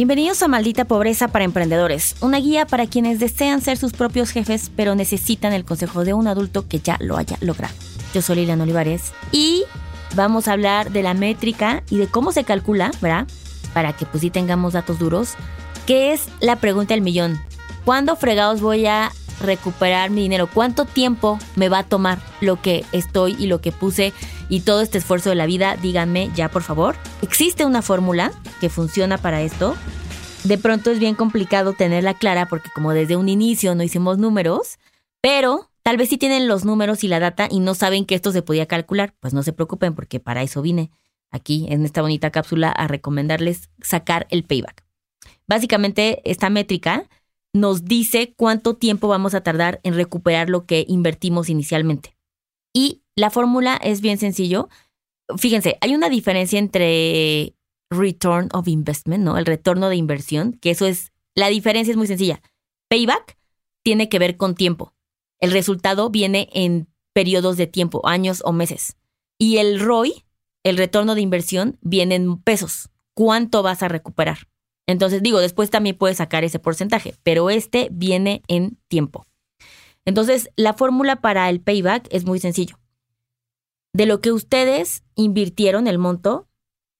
Bienvenidos a Maldita Pobreza para Emprendedores, una guía para quienes desean ser sus propios jefes pero necesitan el consejo de un adulto que ya lo haya logrado. Yo soy Liliana Olivares y vamos a hablar de la métrica y de cómo se calcula, ¿verdad? Para que pues sí tengamos datos duros, que es la pregunta del millón. ¿Cuándo fregados voy a recuperar mi dinero? ¿Cuánto tiempo me va a tomar lo que estoy y lo que puse y todo este esfuerzo de la vida? Díganme ya, por favor. ¿Existe una fórmula que funciona para esto? De pronto es bien complicado tenerla clara porque como desde un inicio no hicimos números, pero tal vez sí tienen los números y la data y no saben que esto se podía calcular, pues no se preocupen porque para eso vine aquí en esta bonita cápsula a recomendarles sacar el payback. Básicamente esta métrica nos dice cuánto tiempo vamos a tardar en recuperar lo que invertimos inicialmente. Y la fórmula es bien sencillo. Fíjense, hay una diferencia entre return of investment, ¿no? El retorno de inversión, que eso es, la diferencia es muy sencilla. Payback tiene que ver con tiempo. El resultado viene en periodos de tiempo, años o meses. Y el ROI, el retorno de inversión, viene en pesos. ¿Cuánto vas a recuperar? Entonces, digo, después también puedes sacar ese porcentaje, pero este viene en tiempo. Entonces, la fórmula para el payback es muy sencillo. De lo que ustedes invirtieron el monto,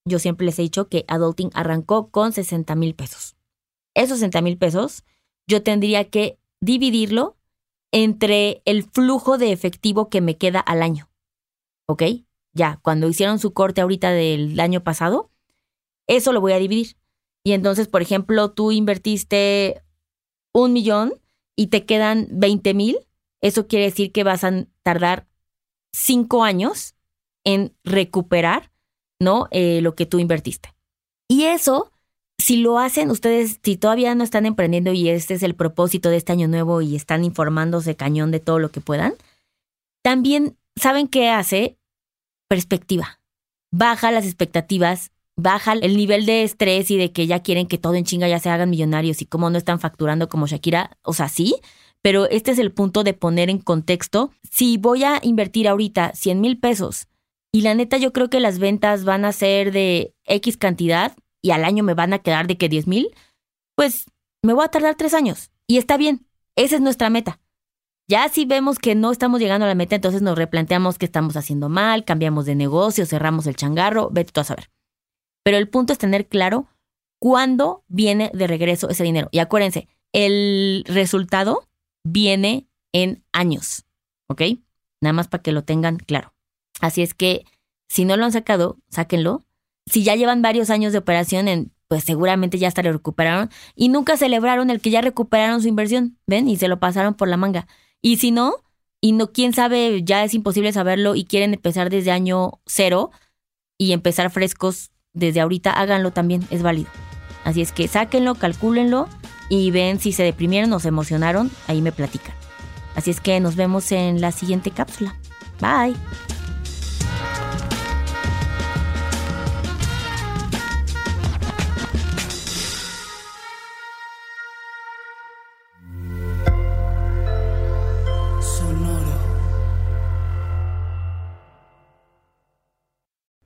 yo siempre les he dicho que Adulting arrancó con 60 mil pesos. Esos 60 mil pesos yo tendría que dividirlo entre el flujo de efectivo que me queda al año. ¿Ok? Ya, cuando hicieron su corte ahorita del año pasado, eso lo voy a dividir. Y entonces, por ejemplo, tú invertiste un millón y te quedan 20 mil, eso quiere decir que vas a tardar cinco años en recuperar, ¿no? Eh, lo que tú invertiste. Y eso, si lo hacen ustedes, si todavía no están emprendiendo y este es el propósito de este año nuevo y están informándose cañón de todo lo que puedan, también saben qué hace perspectiva. Baja las expectativas baja el nivel de estrés y de que ya quieren que todo en chinga ya se hagan millonarios y cómo no están facturando como Shakira, o sea, sí, pero este es el punto de poner en contexto, si voy a invertir ahorita 100 mil pesos y la neta yo creo que las ventas van a ser de X cantidad y al año me van a quedar de que 10 mil, pues me voy a tardar tres años y está bien, esa es nuestra meta. Ya si vemos que no estamos llegando a la meta, entonces nos replanteamos qué estamos haciendo mal, cambiamos de negocio, cerramos el changarro, vete tú a saber. Pero el punto es tener claro cuándo viene de regreso ese dinero. Y acuérdense, el resultado viene en años, ¿ok? Nada más para que lo tengan claro. Así es que si no lo han sacado, sáquenlo. Si ya llevan varios años de operación, pues seguramente ya hasta lo recuperaron y nunca celebraron el que ya recuperaron su inversión, ¿ven? Y se lo pasaron por la manga. Y si no, y no, quién sabe, ya es imposible saberlo y quieren empezar desde año cero y empezar frescos desde ahorita háganlo también, es válido. Así es que sáquenlo, calcúlenlo y ven si se deprimieron o se emocionaron, ahí me platican. Así es que nos vemos en la siguiente cápsula. Bye.